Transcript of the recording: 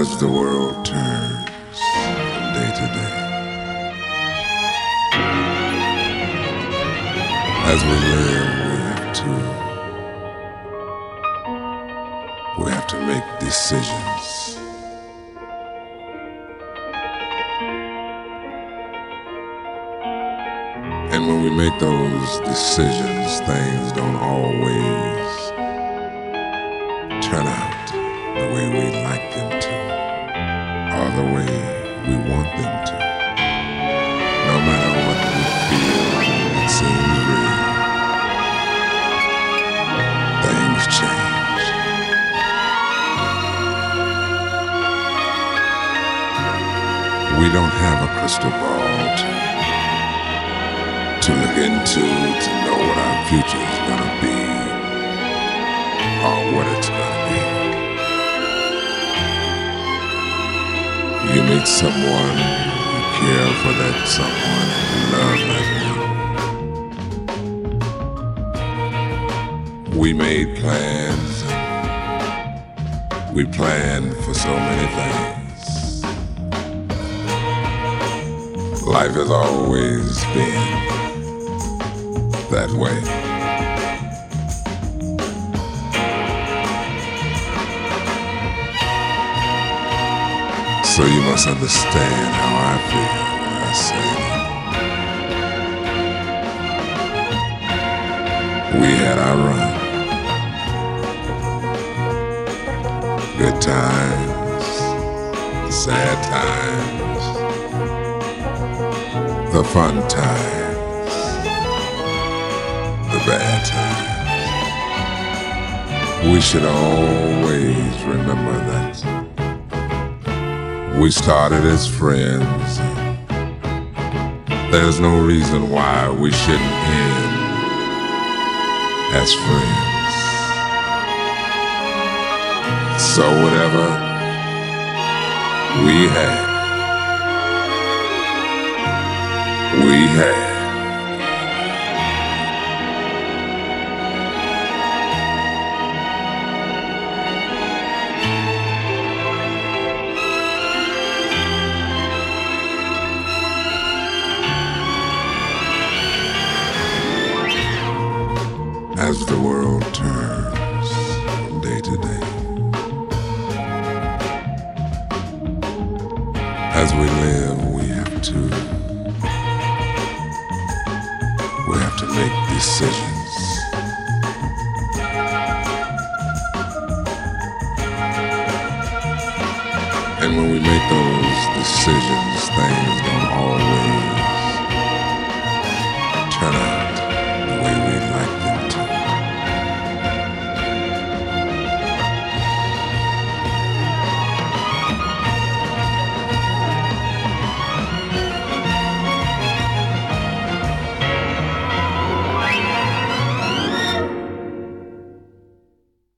as the world turns day to day. As we live, we have to we have to make decisions. And when we make those decisions, things don't always the way we want them to. No matter what we feel, it seems real. Things change. We don't have a crystal ball to, to look into to know what our future is gonna be or what it's gonna You meet someone, you care for that someone, you love that one. We made plans, we planned for so many things. Life has always been that way. So you must understand how I feel when I say that. we had our run. Good times, sad times, the fun times, the bad times. We should always remember that we started as friends. There's no reason why we shouldn't end as friends. So whatever we had, we had. World turns from day to day. As we live, we have to we have to make decisions. And when we make those decisions, things don't always